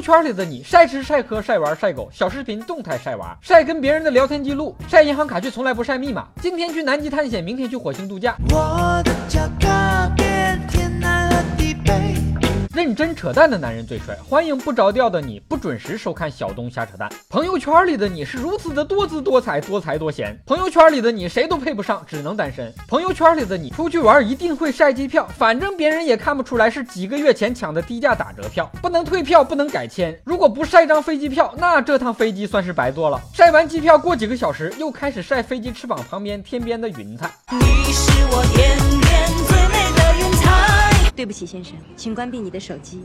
圈里的你晒吃晒喝晒玩晒狗，小视频动态晒娃，晒跟别人的聊天记录，晒银行卡却从来不晒密码。今天去南极探险，明天去火星度假。我的脚认真扯淡的男人最帅，欢迎不着调的你，不准时收看小东瞎扯淡。朋友圈里的你是如此的多姿多彩、多才多贤。朋友圈里的你谁都配不上，只能单身。朋友圈里的你出去玩一定会晒机票，反正别人也看不出来是几个月前抢的低价打折票，不能退票，不能改签。如果不晒张飞机票，那这趟飞机算是白坐了。晒完机票过几个小时，又开始晒飞机翅膀旁边天边的云彩。你是我天边。齐，先生，请关闭你的手机。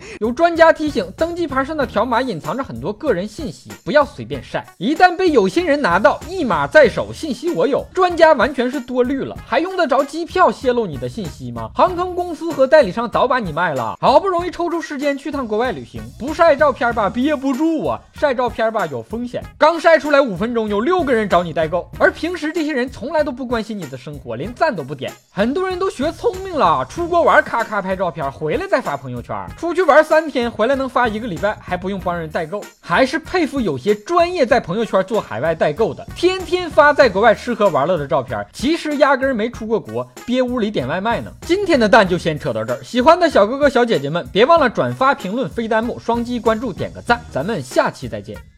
有专家提醒，登机牌上的条码隐藏着很多个人信息，不要随便晒。一旦被有心人拿到，一码在手，信息我有。专家完全是多虑了，还用得着机票泄露你的信息吗？航空公司和代理商早把你卖了。好不容易抽出时间去趟国外旅行，不晒照片吧，憋不住啊；晒照片吧，有风险。刚晒出来五分钟，有六个人找你代购，而平时这些人从来都不关心你的生活，连赞都不点。很多人都学聪明了，出国玩。咔咔拍照片，回来再发朋友圈。出去玩三天，回来能发一个礼拜，还不用帮人代购。还是佩服有些专业在朋友圈做海外代购的，天天发在国外吃喝玩乐的照片，其实压根儿没出过国，憋屋里点外卖呢。今天的蛋就先扯到这儿，喜欢的小哥哥小姐姐们，别忘了转发、评论、飞弹幕、双击关注、点个赞，咱们下期再见。